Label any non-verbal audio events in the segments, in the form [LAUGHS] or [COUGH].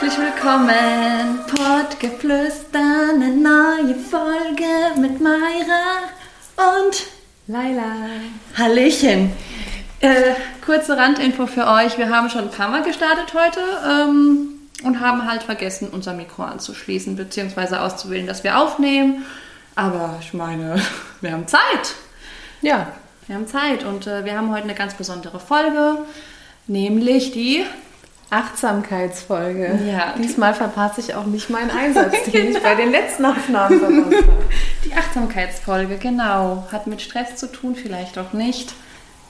Herzlich willkommen, Pottgeflüster, eine neue Folge mit Mayra und Laila. Hallöchen. Äh, kurze Randinfo für euch. Wir haben schon ein paar Mal gestartet heute ähm, und haben halt vergessen, unser Mikro anzuschließen bzw. auszuwählen, dass wir aufnehmen. Aber ich meine, [LAUGHS] wir haben Zeit. Ja, Wir haben Zeit und äh, wir haben heute eine ganz besondere Folge, nämlich die Achtsamkeitsfolge. Ja. Diesmal verpasse ich auch nicht meinen Einsatz, [LAUGHS] den ich bei den letzten Aufnahmen verpasst habe. [LAUGHS] Die Achtsamkeitsfolge, genau. Hat mit Stress zu tun, vielleicht auch nicht.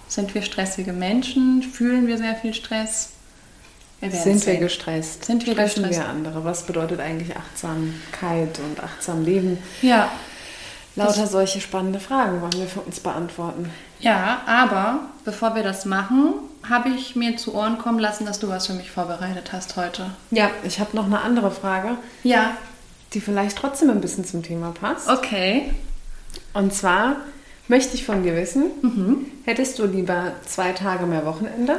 Sind wir stressige Menschen? Fühlen wir sehr viel Stress? Wir Sind wir sehen. gestresst? Sind wir Stressen gestresst? wir andere? Was bedeutet eigentlich Achtsamkeit und achtsam Leben? Ja, Lauter solche spannende Fragen wollen wir für uns beantworten. ja, aber bevor wir das machen, habe ich mir zu Ohren kommen lassen, dass du was für mich vorbereitet hast heute. Ja, ich habe noch eine andere Frage, Ja, die vielleicht trotzdem ein bisschen zum Thema passt. okay. Und zwar möchte ich von dir wissen, hättest du lieber zwei Tage mehr Wochenende,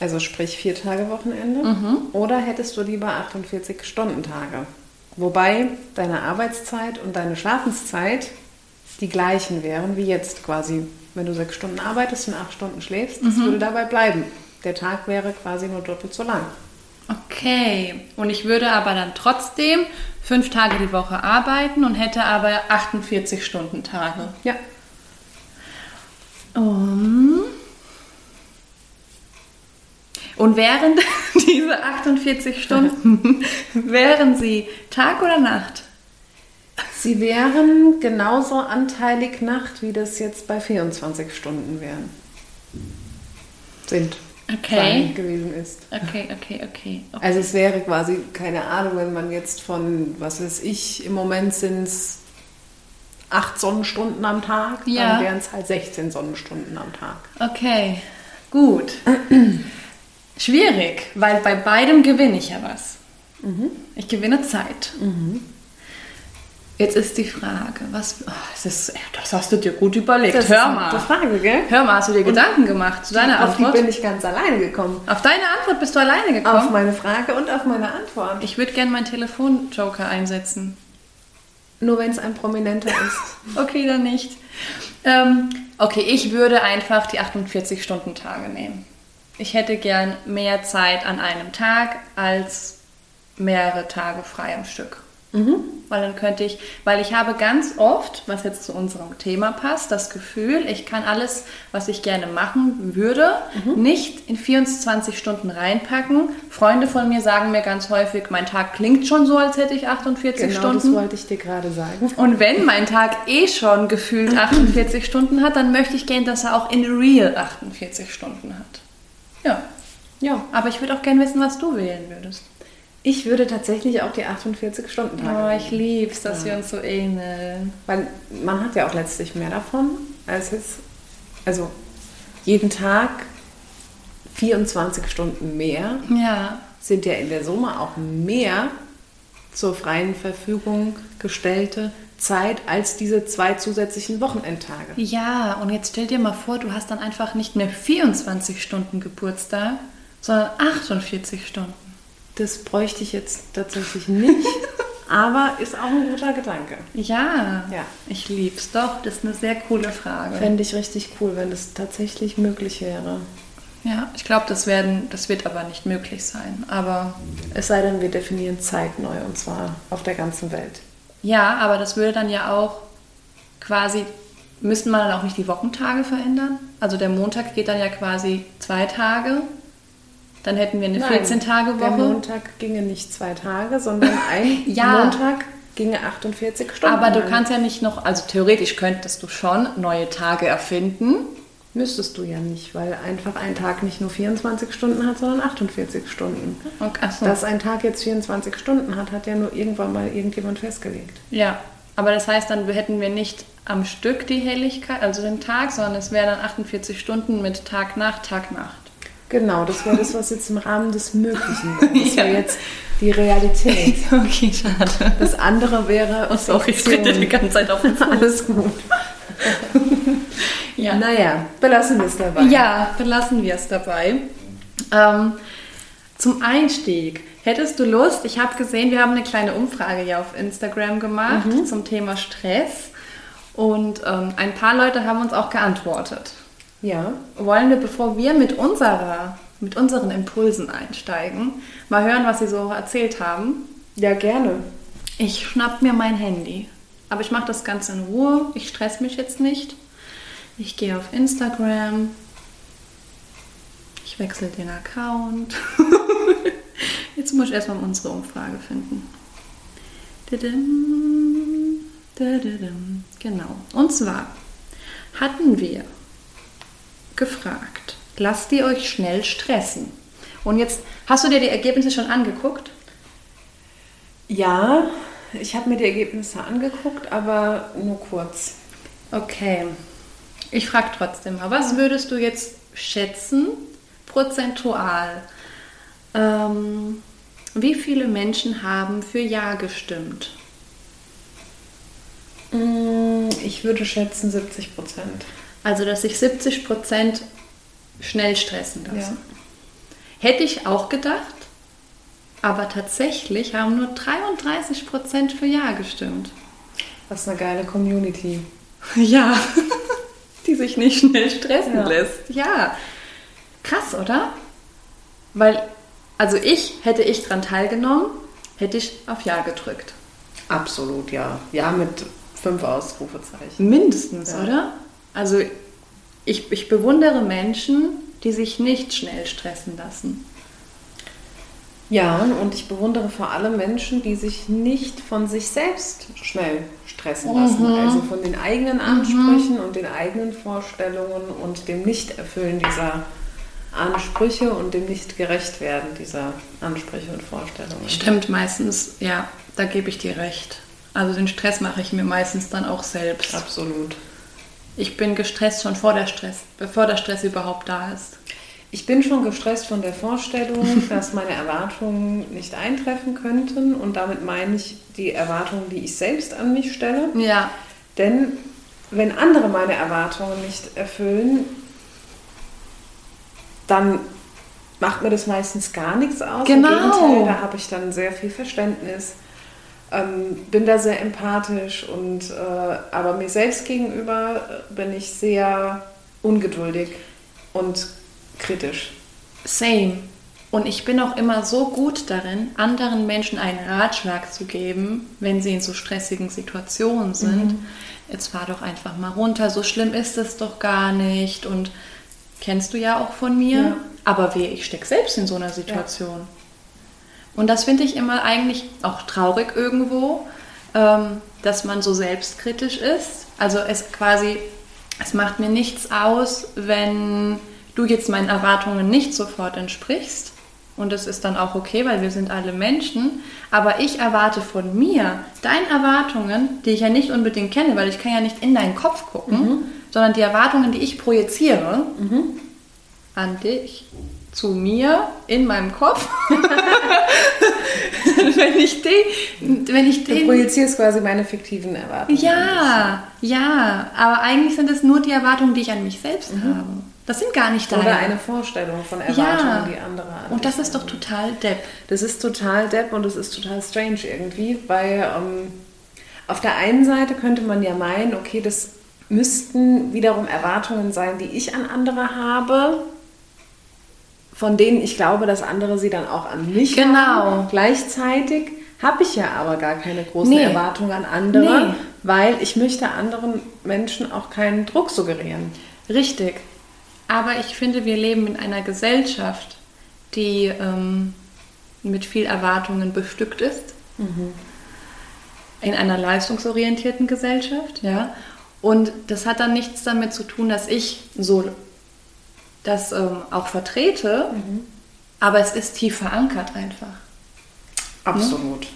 also sprich vier Tage Wochenende, oder hättest du lieber 48 Stunden Tage? Wobei deine Arbeitszeit und deine Schlafenszeit die gleichen wären wie jetzt quasi. Wenn du sechs Stunden arbeitest und acht Stunden schläfst, das würde dabei bleiben. Der Tag wäre quasi nur doppelt so lang. Okay. Und ich würde aber dann trotzdem fünf Tage die Woche arbeiten und hätte aber 48 Stunden Tage. Ja. Um. Und während [LAUGHS] diese 48 Stunden, [LAUGHS] wären sie Tag oder Nacht? Sie wären genauso anteilig Nacht, wie das jetzt bei 24 Stunden wären. Sind. Okay. gewesen ist. Okay, okay, okay. okay. Also es wäre quasi, keine Ahnung, wenn man jetzt von, was weiß ich, im Moment sind es acht Sonnenstunden am Tag, Ja. dann wären es halt 16 Sonnenstunden am Tag. Okay, gut. [CLEARS THROAT] Schwierig, weil bei beidem gewinne ich ja was. Ich gewinne Zeit. Jetzt ist die Frage, was. Oh, das, ist, das hast du dir gut überlegt. Das Hör ist mal. gute Frage, gell? Hör mal, hast du dir Gedanken gemacht zu deiner Auf die Antwort? bin ich ganz alleine gekommen. Auf deine Antwort bist du alleine Auf gekommen? meine Frage und auf meine Antwort. Ich würde gerne meinen Telefonjoker einsetzen. Nur wenn es ein Prominenter ist. [LAUGHS] Okay, dann nicht. Ähm, okay, ich würde einfach die 48-Stunden-Tage nehmen. Ich hätte gern mehr Zeit an einem Tag als mehrere Tage frei am Stück. Weil dann könnte ich, weil ich habe ganz oft, was jetzt zu unserem Thema passt, das Gefühl, ich kann alles, was ich gerne machen würde, nicht in 24 Stunden reinpacken. Freunde von mir sagen mir ganz häufig, mein Tag klingt schon so, als hätte ich 48 Genau, Stunden. das wollte ich dir gerade sagen. Und wenn mein Tag eh schon gefühlt 48 Stunden hat, dann möchte ich gern, dass er auch in real 48 Stunden hat. Ja, Ja, aber ich würde auch gern wissen, was du wählen würdest. Ich würde tatsächlich auch die 48-Stunden-Tage Oh, ich lieb's, dass wir uns so ähneln. Weil man hat ja auch letztlich mehr davon, als es, also jeden Tag 24 Stunden mehr Ja, sind ja in der Summe auch mehr zur freien Verfügung gestellte Zeit als diese zwei zusätzlichen Wochenendtage. ja, und jetzt stell dir mal vor, du hast dann einfach nicht mehr 24 Stunden Geburtstag, sondern 48 Stunden. Das bräuchte ich jetzt tatsächlich nicht, [LAUGHS] aber ist auch ein guter Gedanke. Ja, Ja. ich lieb's doch. Das ist eine sehr coole Frage. Fände ich richtig cool, wenn das tatsächlich möglich wäre. Ja, ich glaube, das, werden- das wird aber nicht möglich sein. Aber Es sei denn, wir definieren Zeit neu und zwar auf der ganzen Welt. Ja, aber das würde dann ja auch quasi, müssten man dann auch nicht die Wochentage verändern? Also der Montag geht dann ja quasi zwei Tage. Dann hätten wir eine Nein, 14-Tage-Woche. Der Montag ginge nicht zwei Tage, sondern ein [LAUGHS] Ja. Montag ginge 48 Stunden. Aber du lang. kannst ja nicht noch, also theoretisch könntest du schon neue Tage erfinden. Müsstest du ja nicht, weil einfach ein Tag nicht nur 24 Stunden hat, sondern 48 Stunden. Okay, so. Dass ein Tag jetzt 24 Stunden hat, hat ja nur irgendwann mal irgendjemand festgelegt. Ja, aber das heißt, dann hätten wir nicht am Stück die Helligkeit, also den Tag, sondern es wäre dann 48 Stunden mit Tag, Nacht, Tag, Nacht. Genau, das wäre das, was jetzt im Rahmen des Möglichen wäre. [LAUGHS] Das wäre Ja. jetzt die Realität. [LAUGHS] Okay, schade. Das andere wäre Oh, sorry, ich trete die ganze Zeit auf den Fuß. Alles gut. [LAUGHS] Ja. Naja, belassen wir es dabei. Ja, belassen wir es dabei. Ähm, zum Einstieg, hättest du Lust? Ich habe gesehen, wir haben eine kleine Umfrage hier auf Instagram gemacht Mhm. zum Thema Stress. Und ähm, ein paar Leute haben uns auch geantwortet. Ja. Wollen wir, bevor wir mit, unserer, mit unseren Impulsen einsteigen, mal hören, was sie so erzählt haben? Ja, gerne. Ich schnapp mir mein Handy. Aber ich mache das Ganze in Ruhe. Ich stress mich jetzt nicht. Ich gehe auf Instagram. Ich wechsle den Account. [LAUGHS] jetzt muss ich erstmal unsere Umfrage finden. Genau. Und zwar hatten wir gefragt, lasst ihr euch schnell stressen? Und jetzt hast du dir die Ergebnisse schon angeguckt? Ja, ich habe mir die Ergebnisse angeguckt, aber nur kurz. Okay. Ich frage trotzdem mal, was würdest du jetzt schätzen, prozentual? Ähm, wie viele Menschen haben für Ja gestimmt? Mm, Ich würde schätzen 70 Prozent. Also, dass sich 70 Prozent schnell stressen lassen. Hätte ich auch gedacht, aber tatsächlich haben nur 33 Prozent für Ja gestimmt. Was eine geile Community. [LAUGHS] Ja, [LAUGHS] die sich nicht schnell stressen Ja. lässt. Ja, krass, oder? Weil, also ich, hätte ich dran teilgenommen, hätte ich auf Ja gedrückt. Absolut, ja. Ja, mit fünf Ausrufezeichen. Mindestens, Ja. oder? Also ich, ich bewundere Menschen, die sich nicht schnell stressen lassen. Ja, und ich bewundere vor allem Menschen, die sich nicht von sich selbst schnell stressen lassen. Also von den eigenen Ansprüchen und den eigenen Vorstellungen und dem Nichterfüllen dieser Ansprüche und dem nicht gerecht werden dieser Ansprüche und Vorstellungen. Stimmt meistens, ja, da gebe ich dir recht. Also den Stress mache ich mir meistens dann auch selbst. Absolut. Ich bin gestresst schon vor der Stress, bevor der Stress überhaupt da ist. Ich bin schon gestresst von der Vorstellung, [LAUGHS] dass meine Erwartungen nicht eintreffen könnten. Und damit meine ich die Erwartungen, die ich selbst an mich stelle. Ja, Denn wenn andere meine Erwartungen nicht erfüllen, dann macht mir das meistens gar nichts aus. Genau. Im Gegenteil, da habe ich dann sehr viel Verständnis, ähm, bin da sehr empathisch und äh, aber mir selbst gegenüber äh, bin ich sehr ungeduldig und kritisch. Same. Und ich bin auch immer so gut darin, anderen Menschen einen Ratschlag zu geben, wenn sie in so stressigen Situationen sind. Jetzt fahr doch einfach mal runter, so schlimm ist es doch gar nicht. Und kennst du ja auch von mir. Ja. Aber weh, ich stecke selbst in so einer Situation. Und das finde ich immer eigentlich auch traurig irgendwo, ähm, dass man so selbstkritisch ist. Also es quasi, es macht mir nichts aus, wenn du jetzt meinen Erwartungen nicht sofort entsprichst. Und das ist dann auch okay, weil wir sind alle Menschen. Aber ich erwarte von mir deine Erwartungen, die ich ja nicht unbedingt kenne, weil ich kann ja nicht in deinen Kopf gucken, sondern die Erwartungen, die ich projiziere an dich, zu mir, in meinem Kopf. [LAUGHS] wenn ich den, wenn ich Du den projizierst quasi meine fiktiven Erwartungen. ja, ja, aber eigentlich sind es nur die Erwartungen, die ich an mich selbst habe. Das sind gar nicht deine. Oder eine Vorstellung von Erwartungen, ja. die andere an Und das ist doch total depp. Das ist total depp und das ist total strange irgendwie, weil ähm, auf der einen Seite könnte man ja meinen, okay, das müssten wiederum Erwartungen sein, die ich an andere habe, von denen ich glaube, dass andere sie dann auch an mich Genau. haben. Gleichzeitig habe ich ja aber gar keine großen Nee. Erwartungen an andere, Nee. weil ich möchte anderen Menschen auch keinen Druck suggerieren. Richtig. Aber ich finde, wir leben in einer Gesellschaft, die ähm, mit viel Erwartungen bestückt ist. In einer leistungsorientierten Gesellschaft, ja. Und das hat dann nichts damit zu tun, dass ich so das ähm, auch vertrete, aber es ist tief verankert einfach. Absolut.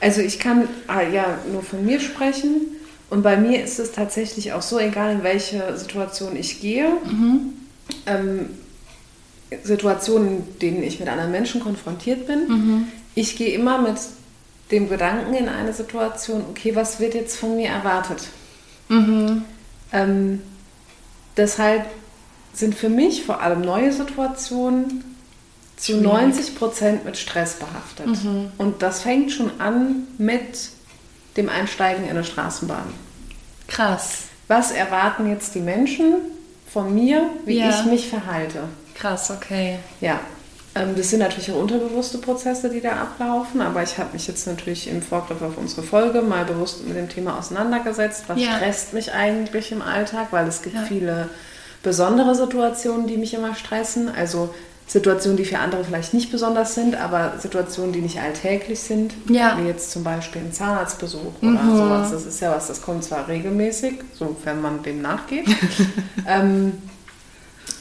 Also ich kann ah, ja nur von mir sprechen und bei mir ist es tatsächlich auch so, egal in welche Situation ich gehe, ähm, Situationen, in denen ich mit anderen Menschen konfrontiert bin, ich gehe immer mit dem Gedanken in eine Situation, okay, was wird jetzt von mir erwartet? Ähm, deshalb sind für mich vor allem neue Situationen zu 90 Prozent mit Stress behaftet. Mhm. Und das fängt schon an mit dem Einsteigen in eine Straßenbahn. Krass. Was erwarten jetzt die Menschen von mir, wie ja. ich mich verhalte? Krass, okay. Ja. Ähm, das sind natürlich auch unterbewusste Prozesse, die da ablaufen, aber ich habe mich jetzt natürlich im Vorgriff auf unsere Folge mal bewusst mit dem Thema auseinandergesetzt. Was ja. stresst mich eigentlich im Alltag? Weil es gibt ja. viele besondere Situationen, die mich immer stressen. Also Situationen, die für andere vielleicht nicht besonders sind, aber Situationen, die nicht alltäglich sind, ja. wie jetzt zum Beispiel ein Zahnarztbesuch mhm. oder sowas. Das ist ja was, das kommt zwar regelmäßig, sofern man dem nachgeht. [LAUGHS] ähm,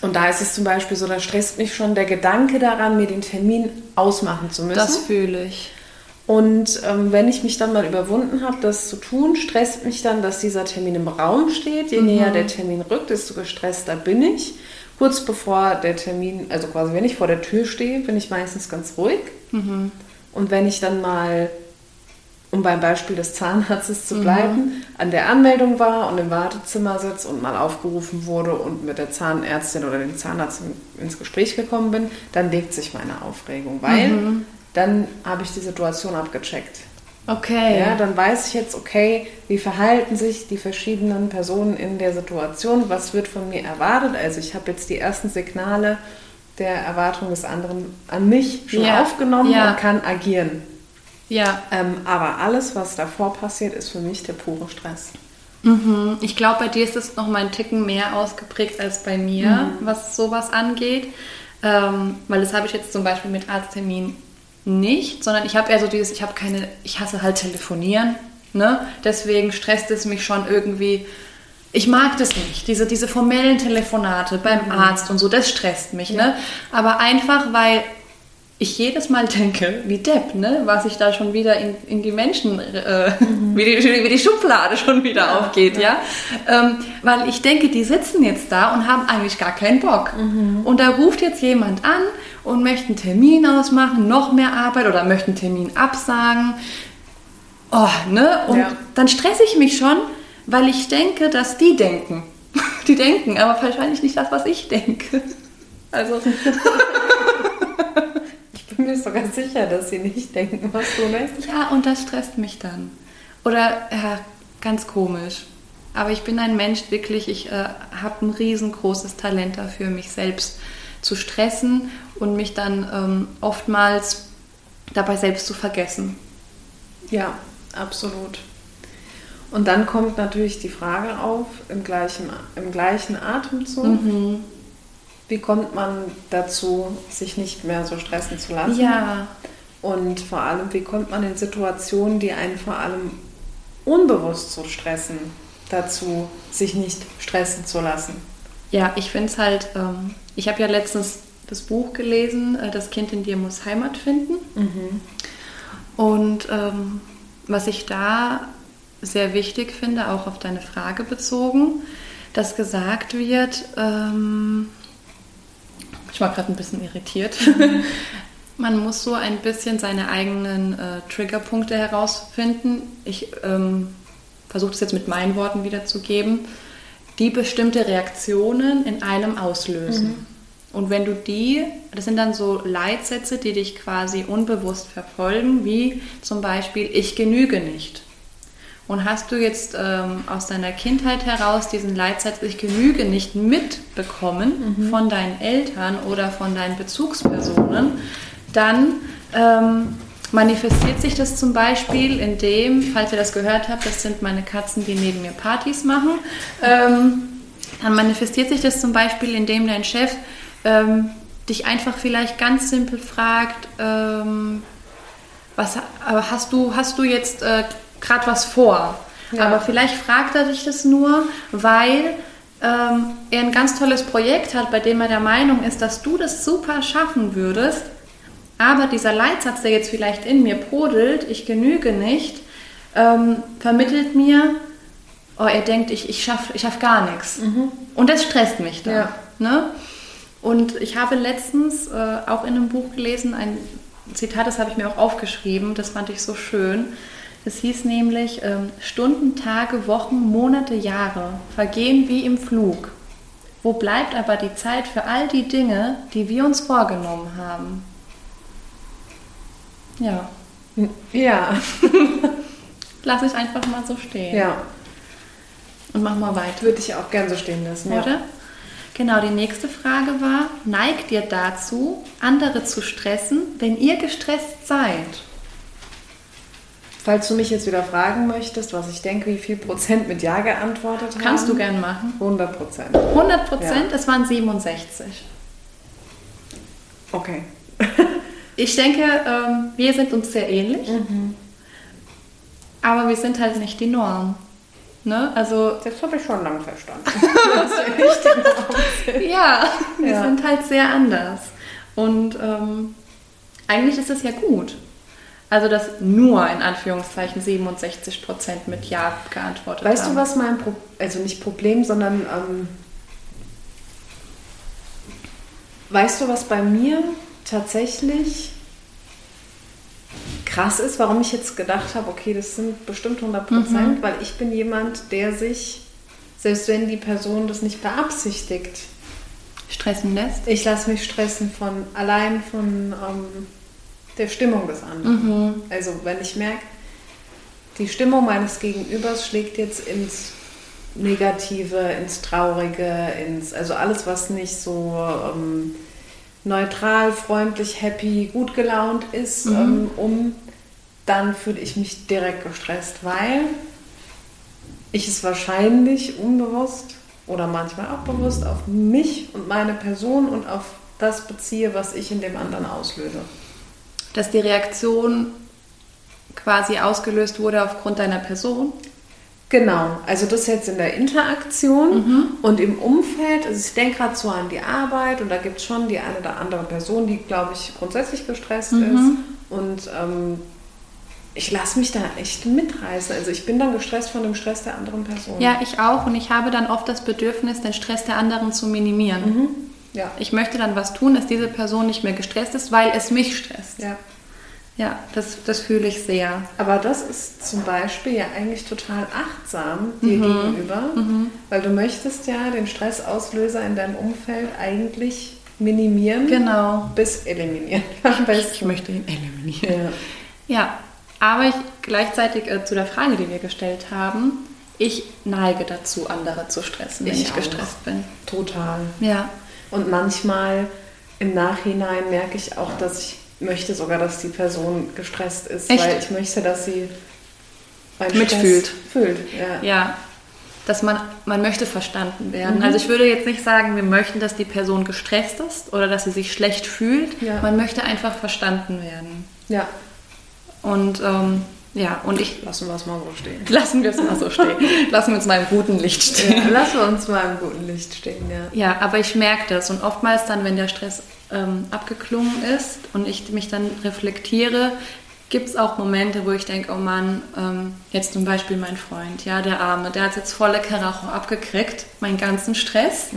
und da ist es zum Beispiel so, da stresst mich schon der Gedanke daran, mir den Termin ausmachen zu müssen. Das fühle ich. Und ähm, wenn ich mich dann mal überwunden habe, das zu tun, stresst mich dann, dass dieser Termin im Raum steht. Je mhm. näher der Termin rückt, desto gestresster bin ich. Kurz bevor der Termin, also quasi wenn ich vor der Tür stehe, bin ich meistens ganz ruhig. Mhm. Und wenn ich dann mal, um beim Beispiel des Zahnarztes zu mhm. bleiben, mhm. an der Anmeldung war und im Wartezimmer sitze und mal aufgerufen wurde und mit der Zahnärztin oder dem Zahnarzt ins Gespräch gekommen bin, dann legt sich meine Aufregung, weil mhm. Dann habe ich die Situation abgecheckt. Okay. Ja, dann weiß ich jetzt, okay, wie verhalten sich die verschiedenen Personen in der Situation, was wird von mir erwartet. Also ich habe jetzt die ersten Signale der Erwartung des anderen an mich schon ja. aufgenommen ja. und kann agieren. Ja. Ähm, aber alles, was davor passiert, ist für mich der pure Stress. Mhm. Ich glaube, bei dir ist es noch mal ein Ticken mehr ausgeprägt als bei mir, mhm. was sowas angeht. Ähm, weil das habe ich jetzt zum Beispiel mit Arzttermin nicht, sondern ich habe eher so dieses, ich habe keine, ich hasse halt telefonieren, ne? Deswegen stresst es mich schon irgendwie. Ich mag das nicht, diese, diese formellen Telefonate beim mhm. Arzt und so, das stresst mich, ja. ne? Aber einfach, weil ich jedes Mal denke, wie Depp, ne? was ich da schon wieder in, in die Menschen, äh, mhm. wie, die, wie die Schublade schon wieder ja, aufgeht, ja. ja? Ähm, weil ich denke, die sitzen jetzt da und haben eigentlich gar keinen Bock. Mhm. Und da ruft jetzt jemand an und möchte einen Termin ausmachen, noch mehr Arbeit oder möchte einen Termin absagen. Oh, ne? Und ja. dann stresse ich mich schon, weil ich denke, dass die denken. [LAUGHS] die denken, aber wahrscheinlich nicht das, was ich denke. Also. [LAUGHS] bin mir sogar sicher, dass sie nicht denken, was du möchtest. Ja, und das stresst mich dann. Oder, ja, ganz komisch. Aber ich bin ein Mensch, wirklich, ich äh, habe ein riesengroßes Talent dafür, mich selbst zu stressen und mich dann ähm, oftmals dabei selbst zu vergessen. Ja, absolut. Und dann kommt natürlich die Frage auf, im gleichen, im gleichen Atemzug, mhm. Wie kommt man dazu, sich nicht mehr so stressen zu lassen? Ja. Und vor allem, wie kommt man in Situationen, die einen vor allem unbewusst so stressen, dazu, sich nicht stressen zu lassen? Ja, ich finde es halt, ähm, ich habe ja letztens das Buch gelesen, äh, Das Kind in dir muss Heimat finden. Mhm. Und ähm, was ich da sehr wichtig finde, auch auf deine Frage bezogen, dass gesagt wird, ähm, ich war gerade ein bisschen irritiert. Mhm. [LAUGHS] Man muss so ein bisschen seine eigenen äh, Triggerpunkte herausfinden. Ich ähm, versuche das jetzt mit meinen Worten wiederzugeben, die bestimmte Reaktionen in einem auslösen. Mhm. Und wenn du die, das sind dann so Leitsätze, die dich quasi unbewusst verfolgen, wie zum Beispiel, ich genüge nicht. Und hast du jetzt ähm, aus deiner Kindheit heraus diesen Leitsatz, ich genüge nicht mitbekommen mhm. von deinen Eltern oder von deinen Bezugspersonen, dann ähm, manifestiert sich das zum Beispiel in dem, falls ihr das gehört habt, das sind meine Katzen, die neben mir Partys machen, ähm, dann manifestiert sich das zum Beispiel, indem dein Chef ähm, dich einfach vielleicht ganz simpel fragt, ähm, was, aber hast du, hast du jetzt äh, gerade was vor. Ja. Aber vielleicht fragt er dich das nur, weil ähm, er ein ganz tolles Projekt hat, bei dem er der Meinung ist, dass du das super schaffen würdest. Aber dieser Leitsatz, der jetzt vielleicht in mir brodelt, ich genüge nicht, ähm, vermittelt mir, oh, er denkt, ich, ich schaffe ich schaff gar nichts. Mhm. Und das stresst mich dann. Ja. Ne? Und ich habe letztens äh, auch in einem Buch gelesen, ein Zitat, das habe ich mir auch aufgeschrieben, das fand ich so schön. Es hieß nämlich, ähm, Stunden, Tage, Wochen, Monate, Jahre vergehen wie im Flug. Wo bleibt aber die Zeit für all die Dinge, die wir uns vorgenommen haben? Ja. Ja. [LAUGHS] Lass ich einfach mal so stehen. Ja. Und mach mal weiter. Würde ich auch gern so stehen lassen. Ja. Genau, die nächste Frage war, neigt ihr dazu, andere zu stressen, wenn ihr gestresst seid? Falls du mich jetzt wieder fragen möchtest, was ich denke, wie viel Prozent mit Ja geantwortet haben. Kannst du gern machen. 100 Prozent. 100 Prozent, es waren 67. Okay. [LAUGHS] Ich denke, ähm, wir sind uns sehr ähnlich, aber wir sind halt nicht die Norm. Ne? Also Das habe ich schon lange verstanden. [LAUGHS] ja, wir Ja. sind halt sehr anders. Und ähm, eigentlich ist es ja gut. Also, dass nur in Anführungszeichen 67 Prozent mit Ja geantwortet Weißt haben. du, was mein Pro also nicht Problem, sondern ähm, weißt du, was bei mir tatsächlich krass ist, warum ich jetzt gedacht habe, okay, das sind bestimmt 100 Prozent, weil ich bin jemand, der sich, selbst wenn die Person das nicht beabsichtigt, Stressen lässt? ich lasse mich stressen von allein von ähm, der Stimmung des anderen. Also wenn ich merke, die Stimmung meines Gegenübers schlägt jetzt ins Negative, ins Traurige, ins also alles, was nicht so ähm, neutral, freundlich, happy, gut gelaunt ist, ähm, um, dann fühle ich mich direkt gestresst, weil ich es wahrscheinlich unbewusst oder manchmal auch bewusst auf mich und meine Person und auf das beziehe, was ich in dem anderen auslöse. Dass die Reaktion quasi ausgelöst wurde aufgrund deiner Person? Genau, also das jetzt in der Interaktion und im Umfeld. Also ich denke gerade so an die Arbeit und da gibt es schon die eine oder andere Person, die, glaube ich, grundsätzlich gestresst ist. Und ähm, ich lasse mich da echt mitreißen. Also ich bin dann gestresst von dem Stress der anderen Person. Ja, ich auch. Und ich habe dann oft das Bedürfnis, den Stress der anderen zu minimieren. Ja. Ich möchte dann was tun, dass diese Person nicht mehr gestresst ist, weil es mich stresst. ja. Ja, das, das fühle ich sehr. Aber das ist zum Beispiel ja eigentlich total achtsam dir gegenüber, weil du möchtest ja den Stressauslöser in deinem Umfeld eigentlich minimieren Genau. bis eliminieren. Ich möchte ihn eliminieren. Ja. Ja, aber ich, gleichzeitig äh, zu der Frage, die wir gestellt haben, ich neige dazu, andere zu stressen, wenn Ich ich, gestresst bin. Total. Ja, Und manchmal im Nachhinein merke ich auch, dass ich möchte sogar, dass die Person gestresst ist, Echt? weil ich möchte, dass sie Mitfühlt. Fühlt. Ja. ja. Dass man, man möchte verstanden werden. Mhm. Also ich würde jetzt nicht sagen, wir möchten, dass die Person gestresst ist oder dass sie sich schlecht fühlt. Ja. Man möchte einfach verstanden werden. ja. Und ähm, ja, und ich Lassen wir es mal so stehen. [LAUGHS] lassen wir es mal so stehen. Lassen wir uns mal im guten Licht stehen. Ja, lassen wir uns mal im guten Licht stehen, ja. Ja, aber ich merke das und oftmals dann, wenn der Stress ähm, abgeklungen ist und ich mich dann reflektiere, gibt es auch Momente, wo ich denke, oh Mann, ähm, jetzt zum Beispiel mein Freund, ja, der Arme, der hat jetzt volle Karacho abgekriegt, meinen ganzen Stress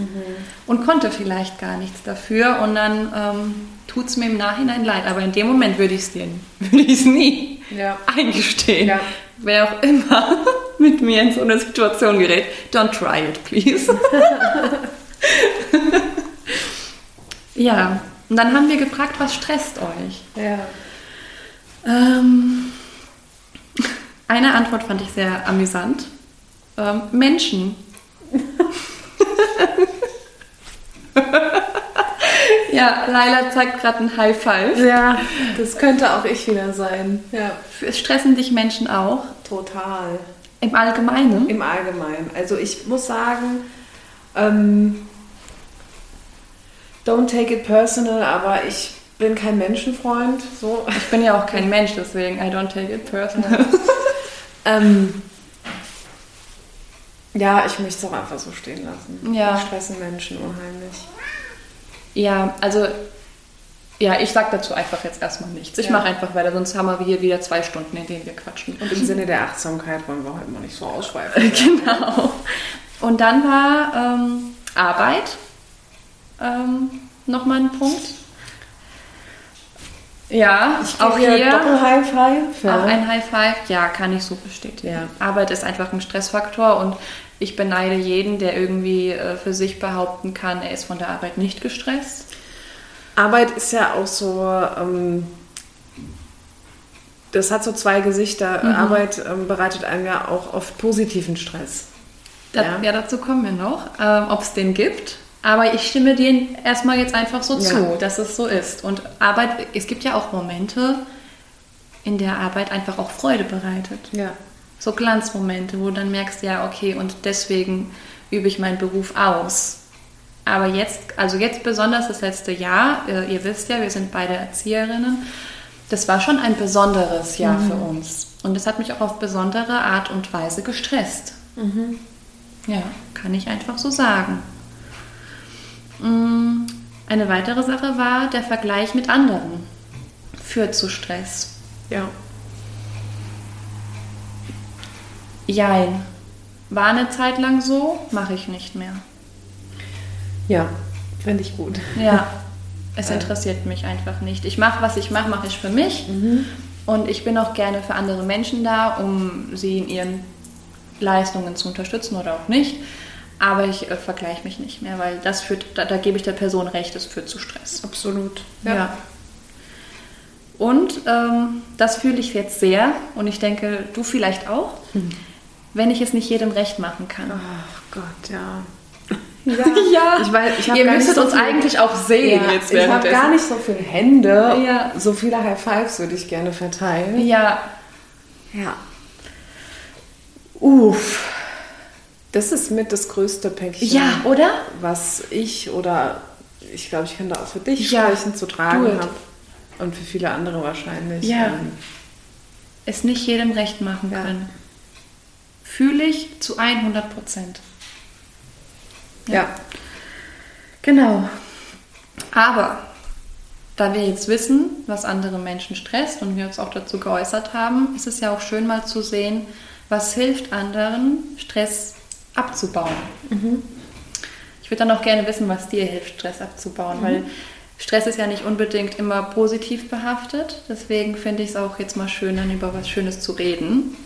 und konnte vielleicht gar nichts dafür und dann ähm, tut es mir im Nachhinein leid, aber in dem Moment würde ich es [LAUGHS] ich's nie Ja. eingestehen. Ja. Wer auch immer [LAUGHS] mit mir in so eine Situation gerät, don't try it, please. [LAUGHS] ja, und dann haben wir gefragt, was stresst euch? Ja. Ähm, eine Antwort fand ich sehr amüsant. Ähm, Menschen. [LAUGHS] ja, Laila zeigt gerade ein High Five. Ja, das könnte auch ich wieder sein. Ja, Stressen dich Menschen auch? total. Im Allgemeinen? Im Allgemeinen. Also ich muss sagen, ähm, don't take it personal, aber ich bin kein Menschenfreund. So. Ich bin ja auch kein Mensch, deswegen I don't take it personal. [LAUGHS] Ähm, ja, ich möchte es auch einfach so stehen lassen. Ja. Mich stressen Menschen unheimlich. Ja, also ja, ich sag dazu einfach jetzt erstmal nichts. Ich Ja. mache einfach weiter, sonst haben wir hier wieder zwei Stunden, in denen wir quatschen. Und im Sinne der Achtsamkeit wollen wir heute mal nicht so ausschweifen. [LAUGHS] genau. Und dann war ähm, Arbeit ähm, nochmal ein Punkt. Ja, Ich auch hier hier Doppel-High Five. Ja. auch ein High Five. Ja, kann ich so bestätigen. Ja. Arbeit ist einfach ein Stressfaktor und ich beneide jeden, der irgendwie äh, für sich behaupten kann, er ist von der Arbeit nicht gestresst. Arbeit ist ja auch so, ähm, das hat so zwei Gesichter. Arbeit ähm, bereitet einem ja auch oft positiven Stress. Da, Ja. ja. dazu kommen wir noch, ähm, ob es den gibt. Aber ich stimme denen erstmal jetzt einfach so Ja. zu, dass es so ist. Und Arbeit, es gibt ja auch Momente, in der Arbeit einfach auch Freude bereitet. Ja. So Glanzmomente, wo du dann merkst, ja, okay, und deswegen übe ich meinen Beruf aus. Aber jetzt, also jetzt besonders das letzte Jahr, äh, ihr wisst ja, wir sind beide Erzieherinnen, das war schon ein besonderes Jahr für uns. Und es hat mich auch auf besondere Art und Weise gestresst. Ja, kann ich einfach so sagen. Mm, Eine weitere Sache war der Vergleich mit anderen führt zu Stress. Ja. Jein. War eine Zeit lang so, mache ich nicht mehr. Ja, finde ich gut. Ja, [LAUGHS] es interessiert mich einfach nicht. Ich mache, was ich mache, mache ich für mich. Und ich bin auch gerne für andere Menschen da, um sie in ihren Leistungen zu unterstützen oder auch nicht. Aber ich äh, vergleiche mich nicht mehr, weil das führt, da, da gebe ich der Person recht, es führt zu Stress. Absolut. Ja. Und ähm, das fühle ich jetzt sehr und ich denke, du vielleicht auch, wenn ich es nicht jedem recht machen kann. Ach Gott, ja. Ja, [LAUGHS] Ich weiß, ich ihr gar nicht müsstet so uns viel- eigentlich auch sehen Ja, jetzt ich habe gar nicht so viele Hände. Ja. So viele High Fives würde ich gerne verteilen. Ja, Ja. Uff. Das ist mit das größte Päckchen, ja, oder? was ich oder ich glaube, ich kann da auch für dich Ja, sprechen, zu tragen habe. Und für viele andere wahrscheinlich. Ja. Ähm, Es nicht jedem recht machen Ja. können. Fühle ich zu 100 Prozent. ja. Genau. Aber da wir jetzt wissen, was andere Menschen stresst und wir uns auch dazu geäußert haben, ist es ja auch schön mal zu sehen, was hilft anderen, Stress abzubauen. Ich würde dann auch gerne wissen, was dir hilft, Stress abzubauen, weil Stress ist ja nicht unbedingt immer positiv behaftet. Deswegen finde ich es auch jetzt mal schön, dann über was Schönes zu reden.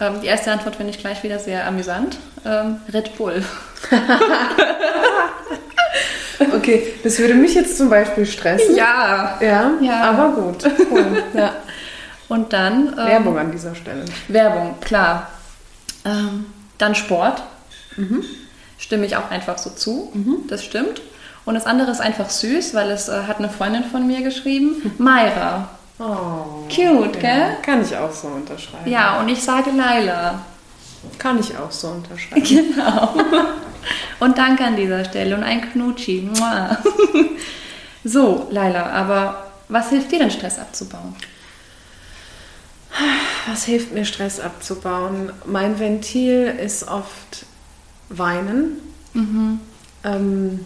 Ähm, die erste Antwort finde ich gleich wieder sehr amüsant. Ähm, Red Bull. [LAUGHS] Okay, das würde mich jetzt zum Beispiel stressen. Ja. Ja, Ja. aber gut. Cool. [LAUGHS] Ja. Und dann ähm, Werbung an dieser Stelle. Werbung, klar. Ähm, dann Sport. Stimme ich auch einfach so zu. Das stimmt. Und das andere ist einfach süß, weil es äh, hat eine Freundin von mir geschrieben. Mayra. Oh. Cute, gell? Kann ich auch so unterschreiben. Ja, und ich sage Laila. Kann ich auch so unterschreiben. [LAUGHS] Genau. Und danke an dieser Stelle und ein Knutschi. [LAUGHS] So, Laila, aber was hilft dir denn, Stress abzubauen? Was hilft mir, Stress abzubauen? Mein Ventil ist oft Weinen. Ähm,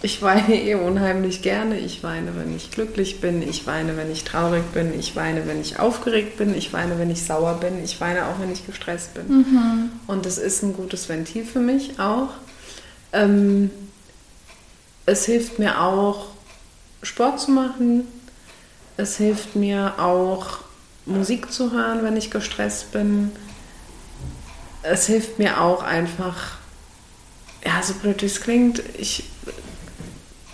ich weine eh unheimlich gerne. Ich weine, wenn ich glücklich bin. Ich weine, wenn ich traurig bin. Ich weine, wenn ich aufgeregt bin. Ich weine, wenn ich sauer bin. Ich weine auch, wenn ich gestresst bin. Und das ist ein gutes Ventil für mich auch. Ähm, es hilft mir auch, Sport zu machen. Es hilft mir auch, Musik zu hören, wenn ich gestresst bin. Es hilft mir auch einfach, ja, so blöd wie es klingt, ich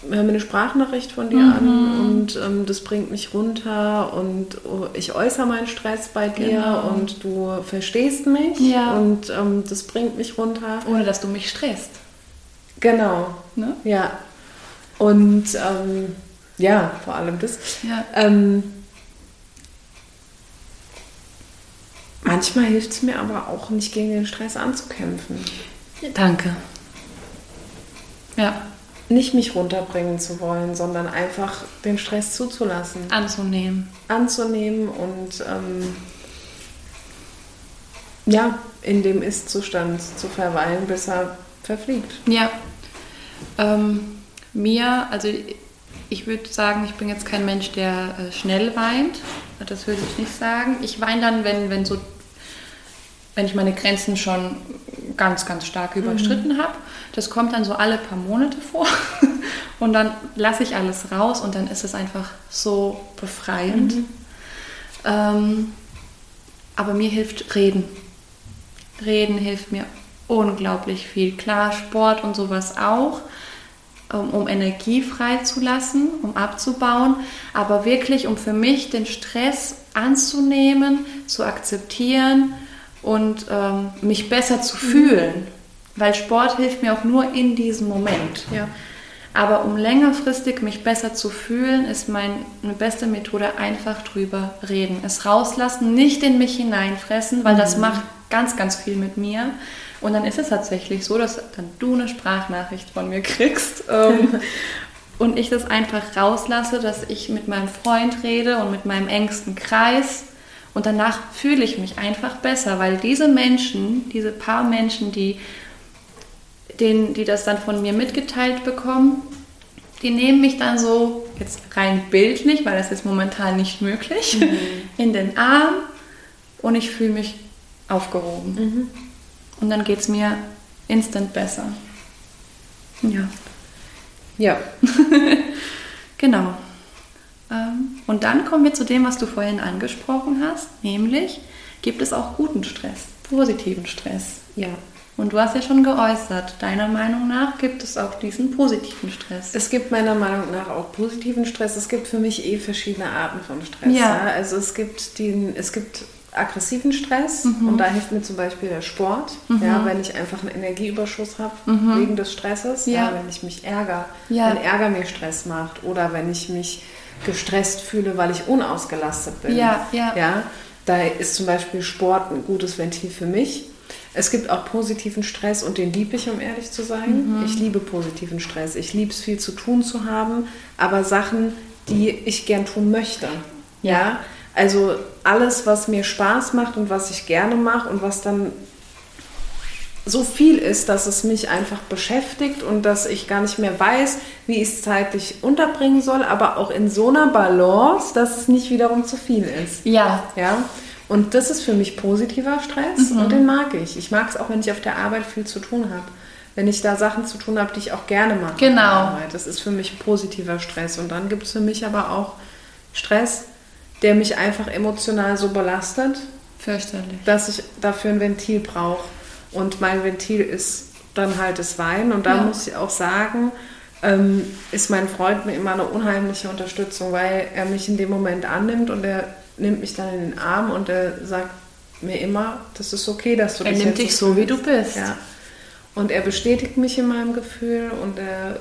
höre mir eine Sprachnachricht von dir an und ähm, das bringt mich runter und oh, ich äußere meinen Stress bei dir Genau. und du verstehst mich Ja. und ähm, das bringt mich runter. Ohne dass du mich stresst. Genau, Ne? ja. Und ähm, ja, vor allem das. Ja. Ähm, manchmal hilft es mir aber auch nicht gegen den Stress anzukämpfen. Danke. Ja, Nicht mich runterbringen zu wollen, sondern einfach den Stress zuzulassen, anzunehmen. anzunehmen und ähm, ja, in dem Ist-Zustand zu verweilen, bis er verfliegt. Ja. Ähm, mir, also ich würde sagen, ich bin jetzt kein Mensch, der äh, schnell weint. Das würde ich nicht sagen. Ich weine dann, wenn, wenn so wenn ich meine Grenzen schon ganz, ganz stark überschritten habe. Das kommt dann so alle paar Monate vor. [LAUGHS] Und dann lasse ich alles raus und dann ist es einfach so befreiend. Ähm, aber mir hilft Reden. Reden hilft mir unglaublich viel. Klar, Sport und sowas auch. um, um Energie freizulassen, um abzubauen, aber wirklich, um für mich den Stress anzunehmen, zu akzeptieren und ähm, mich besser zu fühlen. Weil Sport hilft mir auch nur in diesem Moment. Ja. Aber um längerfristig mich besser zu fühlen, ist meine beste Methode einfach drüber reden. Es rauslassen, nicht in mich hineinfressen, weil das macht ganz, ganz viel mit mir. Und dann ist es tatsächlich so, dass dann du eine Sprachnachricht von mir kriegst ähm, [LAUGHS] und ich das einfach rauslasse, dass ich mit meinem Freund rede und mit meinem engsten Kreis. Und danach fühle ich mich einfach besser, weil diese Menschen, diese paar Menschen, die, denen, die das dann von mir mitgeteilt bekommen, die nehmen mich dann so, jetzt rein bildlich, weil das ist momentan nicht möglich, mhm. [LAUGHS] in den Arm und ich fühle mich aufgehoben. Mhm. Und dann geht es mir instant besser. Ja. Ja. [LAUGHS] genau. Ähm, und dann kommen wir zu dem, was du vorhin angesprochen hast, nämlich gibt es auch guten Stress, positiven Stress. Ja. Und du hast ja schon geäußert, deiner Meinung nach gibt es auch diesen positiven Stress. Es gibt meiner Meinung nach auch positiven Stress. Es gibt für mich eh verschiedene Arten von Stress. Ja. ja. Also es gibt den, es gibt aggressiven Stress mhm. und da hilft mir zum Beispiel der Sport, mhm. ja, wenn ich einfach einen Energieüberschuss habe mhm. wegen des Stresses, ja. ja. wenn ich mich ärgere, ja. wenn Ärger mir Stress macht oder wenn ich mich gestresst fühle, weil ich unausgelastet bin. Ja, ja. ja, da ist zum Beispiel Sport ein gutes Ventil für mich. Es gibt auch positiven Stress und den liebe ich, um ehrlich zu sein. Mhm. Ich liebe positiven Stress. Ich liebe es, viel zu tun zu haben, aber Sachen, die ich gern tun möchte. Ja, also alles, was mir Spaß macht und was ich gerne mache und was dann so viel ist, dass es mich einfach beschäftigt und dass ich gar nicht mehr weiß, wie ich es zeitlich unterbringen soll, aber auch in so einer Balance, dass es nicht wiederum zu viel ist. Ja. Ja. Und das ist für mich positiver Stress mhm. und den mag ich. Ich mag es auch, wenn ich auf der Arbeit viel zu tun habe. Wenn ich da Sachen zu tun habe, die ich auch gerne mache. Genau. Das ist für mich positiver Stress. Und dann gibt es für mich aber auch Stress, der mich einfach emotional so belastet, Fürchterlich. dass ich dafür ein Ventil brauche. Und mein Ventil ist dann halt das Weinen. Und da ja. muss ich auch sagen, ähm, ist mein Freund mir immer eine unheimliche Unterstützung, weil er mich in dem Moment annimmt und er nimmt mich dann in den Arm und er sagt mir immer, das ist okay, dass du er das nimmt dich so, wie du bist. Ja. Und er bestätigt mich in meinem Gefühl und er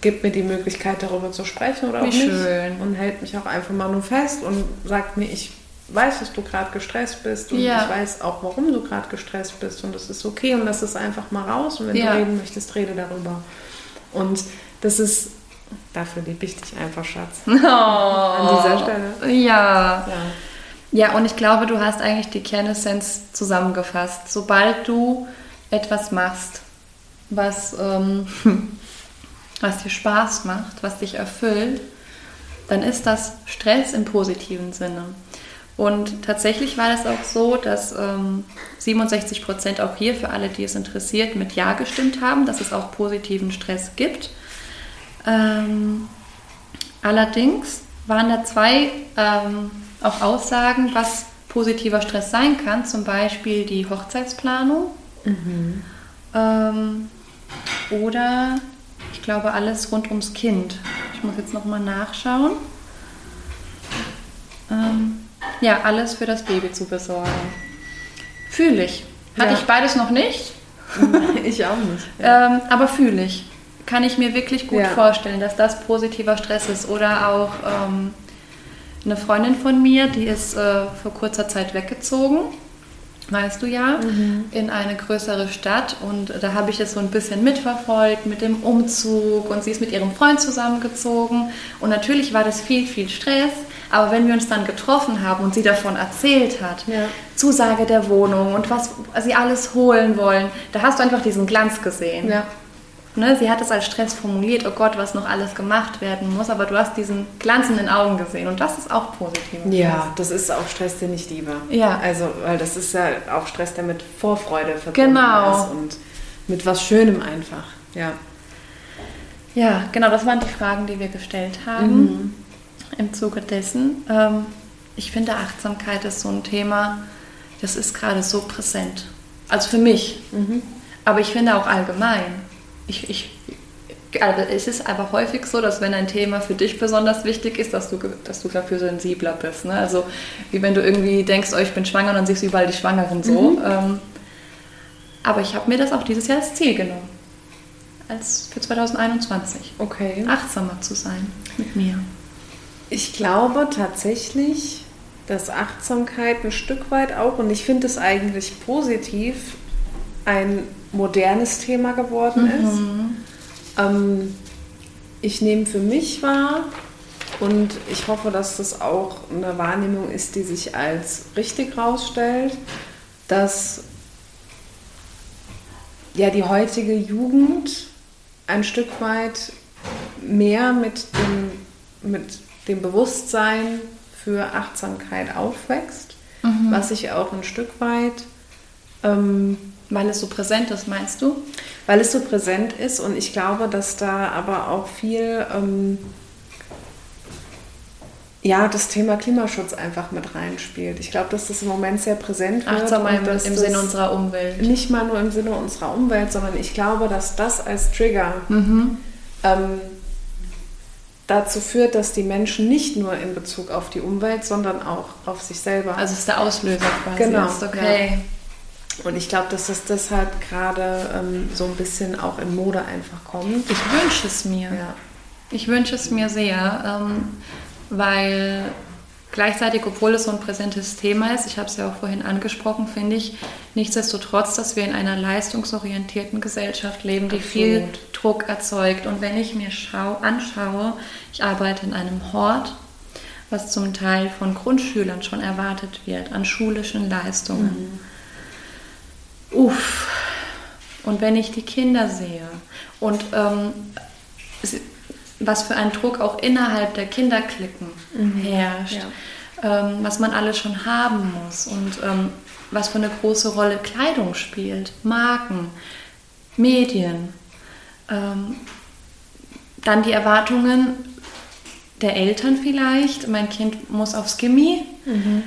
gibt mir die Möglichkeit, darüber zu sprechen oder Wie auch nicht. Schön. Und hält mich auch einfach mal nur fest und sagt mir, ich weiß, dass du gerade gestresst bist und ja. ich weiß auch, warum du gerade gestresst bist und das ist okay und lass es einfach mal raus und wenn ja. du reden möchtest, rede darüber. Und das ist, dafür liebe ich dich einfach, Schatz. [LAUGHS] Oh. An dieser Stelle. Ja. ja. Ja, und ich glaube, du hast eigentlich die Kernessenz zusammengefasst. Sobald du etwas machst, was ähm, [LAUGHS] was dir Spaß macht, was dich erfüllt, dann ist das Stress im positiven Sinne. Und tatsächlich war das auch so, dass ähm, 67 Prozent auch hier für alle, die es interessiert, mit Ja gestimmt haben, dass es auch positiven Stress gibt. Ähm, allerdings waren da zwei ähm, auch Aussagen, was positiver Stress sein kann, zum Beispiel die Hochzeitsplanung mhm. Ähm, oder ich glaube, alles rund ums Kind. Ich muss jetzt nochmal nachschauen. Ähm, ja, alles für das Baby zu besorgen. Fühle ich. Hatte ja. ich beides noch nicht. [LAUGHS] ich auch nicht. Ja. Ähm, aber fühle ich. Kann ich mir wirklich gut ja. vorstellen, dass das positiver Stress ist. Oder auch ähm, eine Freundin von mir, die ist äh, vor kurzer Zeit weggezogen weißt du ja, mhm. in eine größere Stadt. Und da habe ich es so ein bisschen mitverfolgt mit dem Umzug und sie ist mit ihrem Freund zusammengezogen. Und natürlich war das viel, viel Stress. Aber wenn wir uns dann getroffen haben und sie davon erzählt hat, ja. Zusage der Wohnung und was sie alles holen wollen, da hast du einfach diesen Glanz gesehen. Ja. Ne, sie hat es als Stress formuliert, oh Gott, was noch alles gemacht werden muss, aber du hast diesen Glanz in den Augen gesehen und das ist auch positiv. Ja, das ist auch Stress, den ich liebe. Ja. Also, weil das ist ja auch Stress, der mit Vorfreude verbunden genau. ist und mit was Schönem einfach. Ja. Ja, genau, das waren die Fragen, die wir gestellt haben mhm. im Zuge dessen. Ähm, ich finde, Achtsamkeit ist so ein Thema, das ist gerade so präsent. Also für mich. Mhm. Aber ich finde auch allgemein ich, ich Also es ist aber häufig so, dass wenn ein Thema für dich besonders wichtig ist, dass du, dass du dafür sensibler bist. Ne? Also wie wenn du irgendwie denkst, oh, ich bin schwanger und dann siehst du überall die Schwangeren so. Mhm. Ähm, aber ich habe mir das auch dieses Jahr als Ziel genommen. Als für 2021. Okay. Achtsamer zu sein mit mir. Ich glaube tatsächlich, dass Achtsamkeit ein Stück weit auch, und ich finde es eigentlich positiv, ein modernes Thema geworden mhm. ist. Ähm, ich nehme für mich wahr und ich hoffe, dass das auch eine Wahrnehmung ist, die sich als richtig herausstellt, dass ja die heutige Jugend ein Stück weit mehr mit dem, mit dem Bewusstsein für Achtsamkeit aufwächst, mhm. was ich auch ein Stück weit ähm, weil es so präsent ist, meinst du? Weil es so präsent ist und ich glaube, dass da aber auch viel, ähm, ja, das Thema Klimaschutz einfach mit reinspielt. Ich glaube, dass das im Moment sehr präsent wird. Achtsam im, im Sinne unserer Umwelt. Nicht mal nur im Sinne unserer Umwelt, sondern ich glaube, dass das als Trigger mhm. ähm, dazu führt, dass die Menschen nicht nur in Bezug auf die Umwelt, sondern auch auf sich selber. Also ist der Auslöser quasi. Genau. Ist okay. Ja. Und ich glaube, dass es deshalb gerade ähm, so ein bisschen auch in Mode einfach kommt. Ich wünsche es mir. Ja. Ich wünsche es mir sehr, ähm, weil gleichzeitig, obwohl es so ein präsentes Thema ist, ich habe es ja auch vorhin angesprochen, finde ich nichtsdestotrotz, dass wir in einer leistungsorientierten Gesellschaft leben, die Absolut. viel Druck erzeugt. Und wenn ich mir schau, anschaue, ich arbeite in einem Hort, was zum Teil von Grundschülern schon erwartet wird, an schulischen Leistungen. Mhm uff. Und wenn ich die Kinder sehe und ähm, was für ein Druck auch innerhalb der Kinderklicken mhm. herrscht, ja. ähm, was man alles schon haben muss und ähm, was für eine große Rolle Kleidung spielt, Marken, Medien, ähm, dann die Erwartungen der Eltern vielleicht, mein Kind muss aufs Gimmi. Mhm.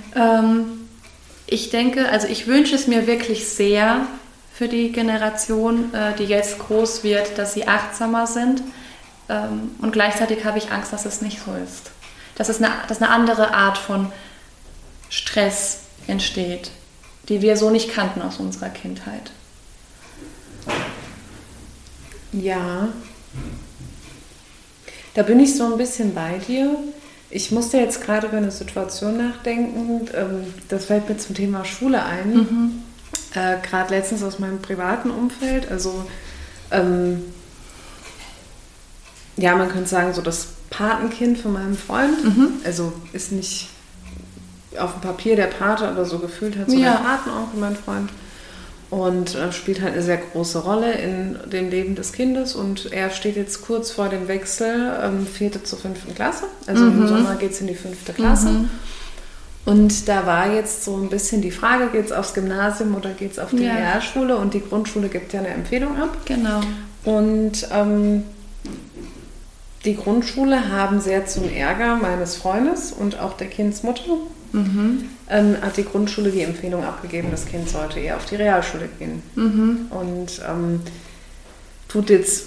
Ich denke, also ich wünsche es mir wirklich sehr für die Generation, äh, die jetzt groß wird, dass sie achtsamer sind. Ähm, und gleichzeitig habe ich Angst, dass es nicht so ist. Dass, es eine, dass eine andere Art von Stress entsteht, die wir so nicht kannten aus unserer Kindheit. Ja, da bin ich so ein bisschen bei dir. Ich musste jetzt gerade über eine Situation nachdenken, ähm, das fällt mir zum Thema Schule ein. Mhm. Äh, gerade letztens aus meinem privaten Umfeld. Also, ähm, ja, man könnte sagen, so das Patenkind von meinem Freund. Mhm. Also ist nicht auf dem Papier der Pate, aber so gefühlt hat so ja. der Patenonkel mein Freund und äh, spielt halt eine sehr große Rolle in dem Leben des Kindes. Und er steht jetzt kurz vor dem Wechsel, ähm, vierte zur fünften Klasse. Also mhm. im Sommer geht es in die fünfte Klasse. Mhm. Und da war jetzt so ein bisschen die Frage, geht es aufs Gymnasium oder geht es auf die ja. Realschule? Und die Grundschule gibt ja eine Empfehlung ab. Genau. Und ähm, die Grundschule haben sehr zum Ärger meines Freundes und auch der Kindsmutter mhm. ähm, hat die Grundschule die Empfehlung abgegeben, das Kind sollte eher auf die Realschule gehen. Mhm. Und ähm, tut jetzt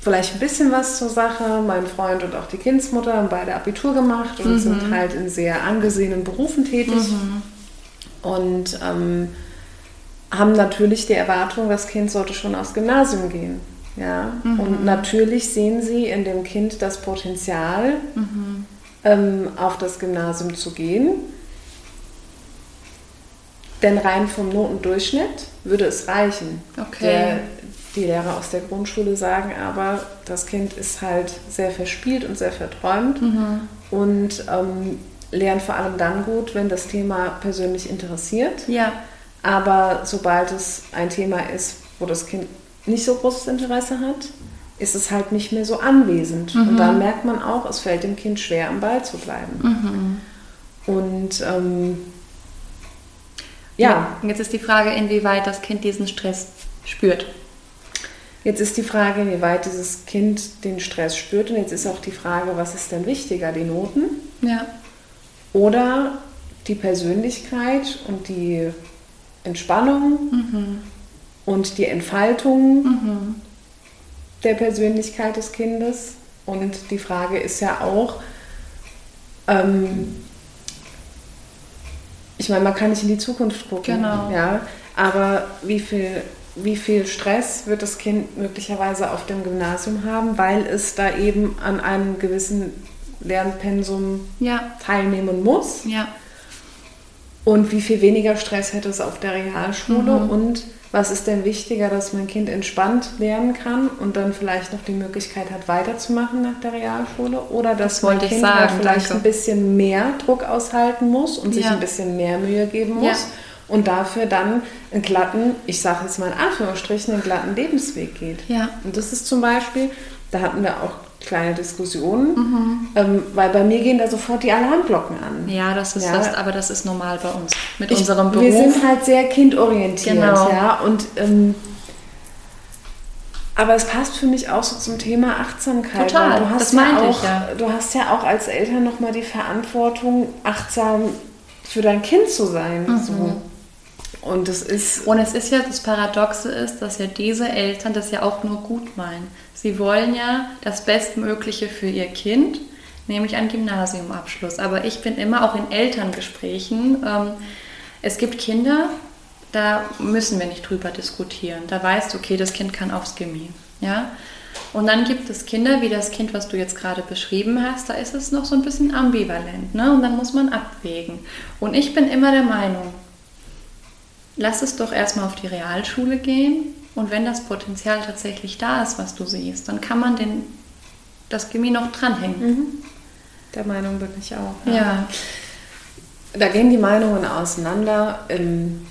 vielleicht ein bisschen was zur Sache. Mein Freund und auch die Kindsmutter haben beide Abitur gemacht und mhm. sind halt in sehr angesehenen Berufen tätig. Mhm. Und ähm, haben natürlich die Erwartung, das Kind sollte schon aufs Gymnasium gehen. Ja? Mhm. Und natürlich sehen sie in dem Kind das Potenzial, mhm auf das Gymnasium zu gehen. Denn rein vom Notendurchschnitt würde es reichen. Okay. Der, die Lehrer aus der Grundschule sagen aber, das Kind ist halt sehr verspielt und sehr verträumt mhm. und ähm, lernt vor allem dann gut, wenn das Thema persönlich interessiert. Ja. Aber sobald es ein Thema ist, wo das Kind nicht so großes Interesse hat, ist es halt nicht mehr so anwesend. Mhm. Und da merkt man auch, es fällt dem Kind schwer, am Ball zu bleiben. Mhm. Und ähm, ja. ja. Jetzt ist die Frage, inwieweit das Kind diesen Stress spürt. Jetzt ist die Frage, inwieweit dieses Kind den Stress spürt. Und jetzt ist auch die Frage, was ist denn wichtiger, die Noten? Ja. Oder die Persönlichkeit und die Entspannung mhm. und die Entfaltung mhm der Persönlichkeit des Kindes. Und die Frage ist ja auch, ähm, ich meine, man kann nicht in die Zukunft gucken, Genau. ja, aber wie viel, wie viel Stress wird das Kind möglicherweise auf dem Gymnasium haben, weil es da eben an einem gewissen Lernpensum Ja, teilnehmen muss? ja, Und wie viel weniger Stress hätte es auf der Realschule? Mhm. Und was ist denn wichtiger, dass mein Kind entspannt lernen kann und dann vielleicht noch die Möglichkeit hat, weiterzumachen nach der Realschule? Oder dass Das mein Kind sagen, vielleicht danke. ein bisschen mehr Druck aushalten muss und sich Ja. ein bisschen mehr Mühe geben muss? Ja. Und dafür dann einen glatten, ich sage jetzt mal in Anführungsstrichen, einen glatten Lebensweg geht. Ja. Und das ist zum Beispiel, da hatten wir auch kleine Diskussionen, Mhm. ähm, weil bei mir gehen da sofort die Alarmglocken an. ja, das ist Ja. das, aber das ist normal bei uns. Mit Ich- unserem Wir Beruf. sind halt sehr kindorientiert, Genau. ja. Und ähm, aber es passt für mich auch so zum Thema Achtsamkeit. Total, Du hast das ja meinte ich, auch, ja. Du hast ja auch als Eltern nochmal die Verantwortung, achtsam für dein Kind zu sein. Mhm. So. Und das ist Und es ist ja, das Paradoxe ist, dass ja diese Eltern das ja auch nur gut meinen. Sie wollen ja das Bestmögliche für ihr Kind, nämlich einen Gymnasiumabschluss. Aber ich bin immer auch in Elterngesprächen, ähm, es gibt Kinder, da müssen wir nicht drüber diskutieren. Da weißt du, okay, das Kind kann aufs Gimmi. Ja? Und dann gibt es Kinder, wie das Kind, was du jetzt gerade beschrieben hast, da ist es noch so ein bisschen ambivalent. Ne? Und dann muss man abwägen. Und ich bin immer der Meinung, lass es doch erstmal auf die Realschule gehen und wenn das Potenzial tatsächlich da ist, was du siehst, dann kann man den, das Gimmi noch dranhängen. der Meinung bin ich auch. Ja. Da gehen die Meinungen auseinander. Ähm,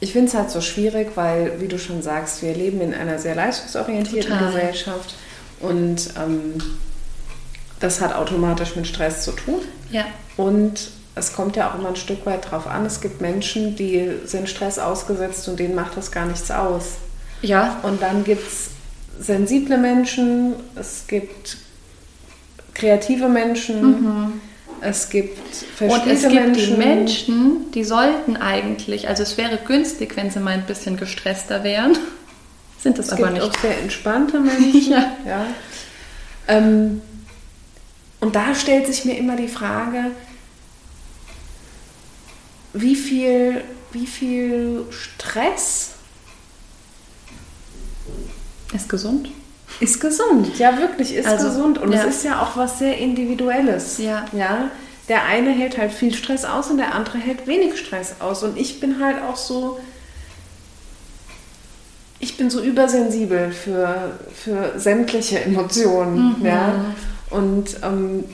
Ich finde es halt so schwierig, weil, wie du schon sagst, wir leben in einer sehr leistungsorientierten Total. Gesellschaft und ähm, das hat automatisch mit Stress zu tun. ja, Und es kommt ja auch immer ein Stück weit drauf an. Es gibt Menschen, die sind Stress ausgesetzt und denen macht das gar nichts aus. ja, Und dann gibt es sensible Menschen, es gibt kreative Menschen, es gibt Mhm. Und es gibt Menschen. die Menschen, die sollten eigentlich, also es wäre günstig, wenn sie mal ein bisschen gestresster wären, [LAUGHS] sind es Es aber gibt nicht. auch sehr entspannte [LAUGHS] Menschen. Ja. ja. Ähm, und da stellt sich mir immer die Frage, wie viel, wie viel Stress Ist gesund? ist gesund? Ja, wirklich ist Also, gesund. Und ja. es ist ja auch was sehr Individuelles. Ja. ja. Der eine hält halt viel Stress aus und der andere hält wenig Stress aus. Und ich bin halt auch so, ich bin so übersensibel für, für sämtliche Emotionen. Mhm. Ja? Und ähm,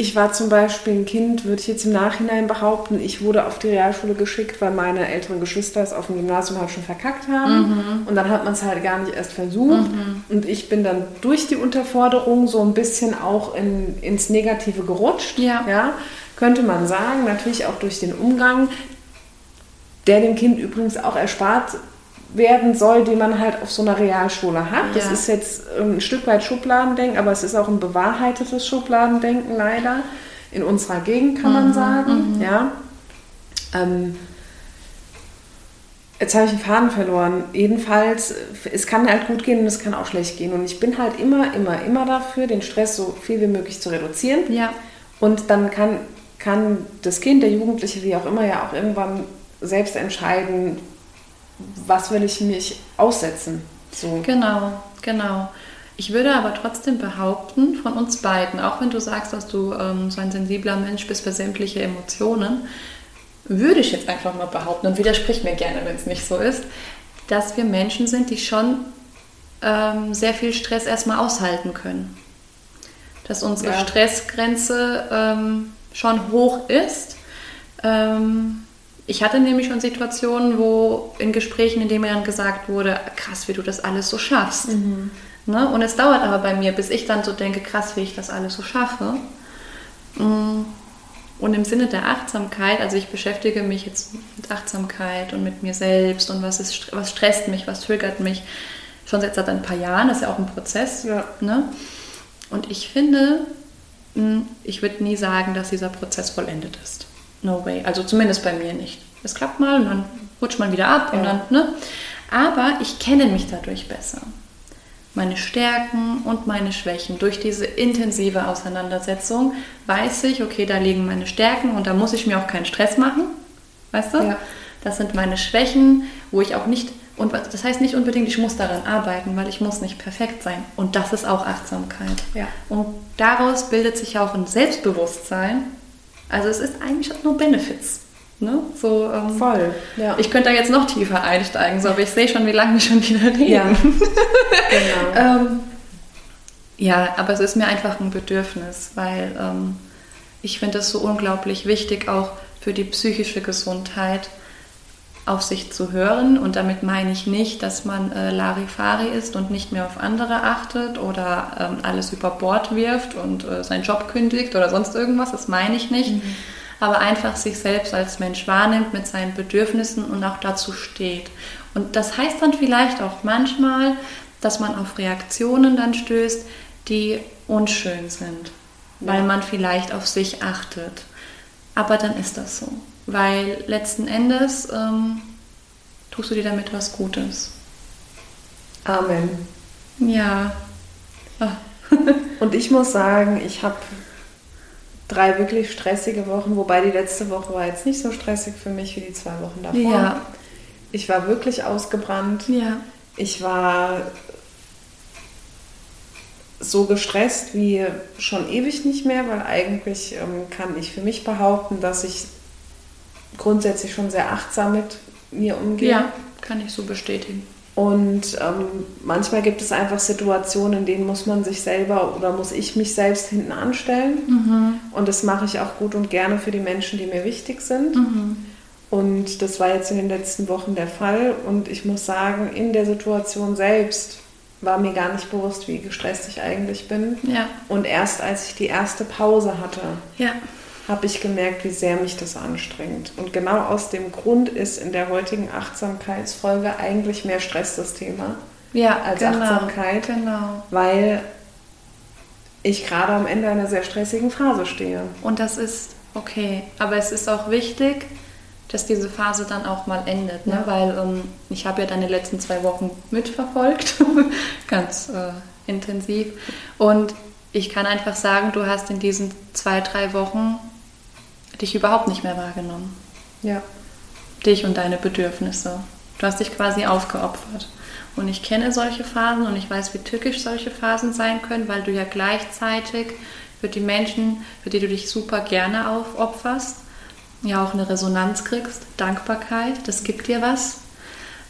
ich war zum Beispiel ein Kind, würde ich jetzt im Nachhinein behaupten, ich wurde auf die Realschule geschickt, weil meine älteren Geschwister es auf dem Gymnasium halt schon verkackt haben. Mhm. Und dann hat man es halt gar nicht erst versucht. Und ich bin dann durch die Unterforderung so ein bisschen auch in, ins Negative gerutscht. Ja. ja. Könnte man sagen, natürlich auch durch den Umgang, der dem Kind übrigens auch erspart werden soll, den man halt auf so einer Realschule hat. Das Ja. ist jetzt ein Stück weit Schubladendenken, aber es ist auch ein bewahrheitetes Schubladendenken leider. In unserer Gegend kann man sagen. Ja. Ähm, Jetzt habe ich den Faden verloren. Jedenfalls, es kann halt gut gehen und es kann auch schlecht gehen. Und ich bin halt immer, immer, immer dafür, den Stress so viel wie möglich zu reduzieren. Ja. Und dann kann, kann das Kind, der Jugendliche, wie auch immer, ja auch irgendwann selbst entscheiden, was will ich mich aussetzen. So. Genau, genau. Ich würde aber trotzdem behaupten, von uns beiden, auch wenn du sagst, dass du ähm, so ein sensibler Mensch bist für sämtliche Emotionen, würde ich jetzt einfach mal behaupten und widersprich mir gerne, wenn es nicht so ist, dass wir Menschen sind, die schon ähm, sehr viel Stress erstmal aushalten können. Dass unsere Ja. Stressgrenze ähm, schon hoch ist. Ähm, ich hatte nämlich schon Situationen, wo in Gesprächen, in denen mir dann gesagt wurde, krass, wie du das alles so schaffst. Ne? Und es dauert aber bei mir, bis ich dann so denke, krass, wie ich das alles so schaffe. Mm. Und im Sinne der Achtsamkeit, also ich beschäftige mich jetzt mit Achtsamkeit und mit mir selbst und was, ist, was stresst mich, was triggert mich, schon seit, seit ein paar Jahren, das ist ja auch ein Prozess. Ja. Ne? Und ich finde, mh, ich würde nie sagen, dass dieser Prozess vollendet ist. No way. Also zumindest bei mir nicht. Es klappt mal und dann rutscht man wieder ab und Ja. dann, ne? Aber ich kenne mich dadurch besser. meine Stärken und meine Schwächen. Durch diese intensive Auseinandersetzung weiß ich, okay, da liegen meine Stärken und da muss ich mir auch keinen Stress machen. Weißt du? Ja. Das sind meine Schwächen, wo ich auch nicht, und das heißt nicht unbedingt, ich muss daran arbeiten, weil ich muss nicht perfekt sein. Und das ist auch Achtsamkeit. Ja. Und daraus bildet sich auch ein Selbstbewusstsein. Also es ist eigentlich nur Benefits. Ne? So, ähm, Voll. Ja. Ich könnte da jetzt noch tiefer einsteigen, so, aber ich sehe schon, wie lange wir schon wieder reden. ja. [LAUGHS] genau. Ähm, ja, aber es ist mir einfach ein Bedürfnis, weil ähm, ich finde es so unglaublich wichtig, auch für die psychische Gesundheit auf sich zu hören. Und damit meine ich nicht, dass man äh, Larifari ist und nicht mehr auf andere achtet oder ähm, alles über Bord wirft und äh, seinen Job kündigt oder sonst irgendwas. Das meine ich nicht. Aber einfach sich selbst als Mensch wahrnimmt mit seinen Bedürfnissen und auch dazu steht. Und das heißt dann vielleicht auch manchmal, dass man auf Reaktionen dann stößt, die unschön sind, weil Ja. man vielleicht auf sich achtet. Aber dann ist das so. Weil letzten Endes ähm, tust du dir damit was Gutes. Amen. Ja. Ah. [LAUGHS] Und ich muss sagen, ich habe drei wirklich stressige Wochen, wobei die letzte Woche war jetzt nicht so stressig für mich wie die zwei Wochen davor. Ja. Ich war wirklich ausgebrannt. Ja. Ich war so gestresst wie schon ewig nicht mehr, weil eigentlich ähm, kann ich für mich behaupten, dass ich grundsätzlich schon sehr achtsam mit mir umgehe. Ja, kann ich so bestätigen. Und ähm, manchmal gibt es einfach Situationen, in denen muss man sich selber oder muss ich mich selbst hinten anstellen. Und das mache ich auch gut und gerne für die Menschen, die mir wichtig sind. Und das war jetzt in den letzten Wochen der Fall. Und ich muss sagen, in der Situation selbst war mir gar nicht bewusst, wie gestresst ich eigentlich bin. Ja. Und erst als ich die erste Pause hatte, Ja. Habe ich gemerkt, wie sehr mich das anstrengt. Und genau aus dem Grund ist in der heutigen Achtsamkeitsfolge eigentlich mehr Stress das Thema, Ja, Als genau. Achtsamkeit. Genau. weil ich gerade am Ende einer sehr stressigen Phase stehe. Und das ist okay. Aber es ist auch wichtig, dass diese Phase dann auch mal endet. Ne? Ja. Weil ähm, ich habe ja deine letzten zwei Wochen mitverfolgt. [LAUGHS] Ganz äh, intensiv. Und ich kann einfach sagen, du hast in diesen zwei, drei Wochen dich überhaupt nicht mehr wahrgenommen. Ja. Dich und deine Bedürfnisse. Du hast dich quasi aufgeopfert. Und ich kenne solche Phasen und ich weiß, wie tückisch solche Phasen sein können, weil du ja gleichzeitig für die Menschen, für die du dich super gerne aufopferst, ja auch eine Resonanz kriegst, Dankbarkeit, das gibt dir was.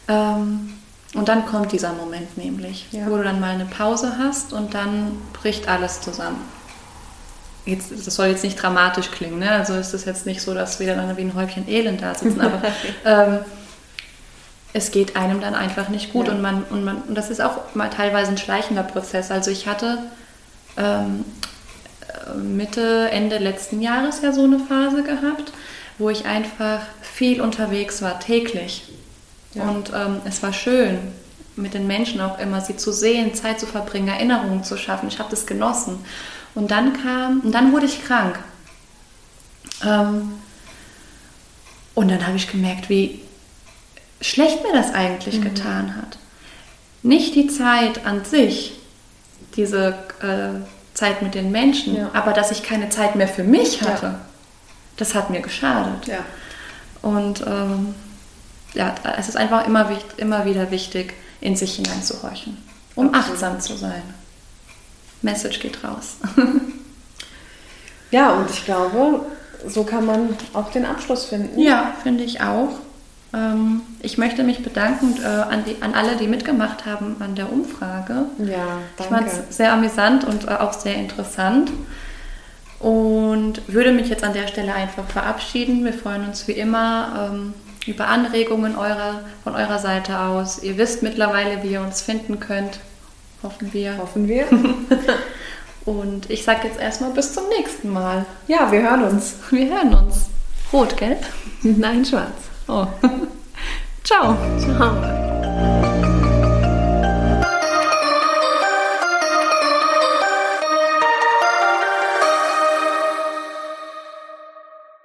Ähm, und dann kommt dieser Moment nämlich, Ja. wo du dann mal eine Pause hast und dann bricht alles zusammen. Jetzt, das soll jetzt nicht dramatisch klingen, ne? also ist es jetzt nicht so, dass wir dann wie ein Häufchen Elend da sitzen, aber [LAUGHS] ähm, es geht einem dann einfach nicht gut Ja. und man und man und das ist auch mal teilweise ein schleichender Prozess. Also ich hatte ähm, äh, Mitte Ende letzten Jahres ja so eine Phase gehabt, wo ich einfach viel unterwegs war täglich Ja. und ähm, es war schön mit den Menschen auch immer sie zu sehen, Zeit zu verbringen, Erinnerungen zu schaffen. Ich habe das genossen und dann kam und dann wurde ich krank. Ähm, und dann habe ich gemerkt, wie schlecht mir das eigentlich Mhm. getan hat. Nicht die Zeit an sich, diese äh, Zeit mit den Menschen, Ja. aber dass ich keine Zeit mehr für mich Ja. hatte, das hat mir geschadet. Ja. Und ähm, ja, es ist einfach immer, immer wieder wichtig, in sich hineinzuhorchen, um Absolut. achtsam zu sein. Message geht raus. Ja, und ich glaube, so kann man auch den Abschluss finden. Ja, finde ich auch. Ähm, ich möchte mich bedanken äh, an, die, an alle, die mitgemacht haben an der Umfrage. Ja, Ich fand danke. es sehr amüsant und äh, auch sehr interessant. Und würde mich jetzt an der Stelle einfach verabschieden. Wir freuen uns wie immer ähm, über Anregungen eurer, von eurer Seite aus. Ihr wisst mittlerweile, wie ihr uns finden könnt. Hoffen wir. Hoffen wir. [LAUGHS] Und ich sage jetzt erstmal bis zum nächsten Mal. Ja, wir hören uns. Wir hören uns. Rot, gell? [LAUGHS] Nein, schwarz. Oh. [LAUGHS] Ciao. Ciao.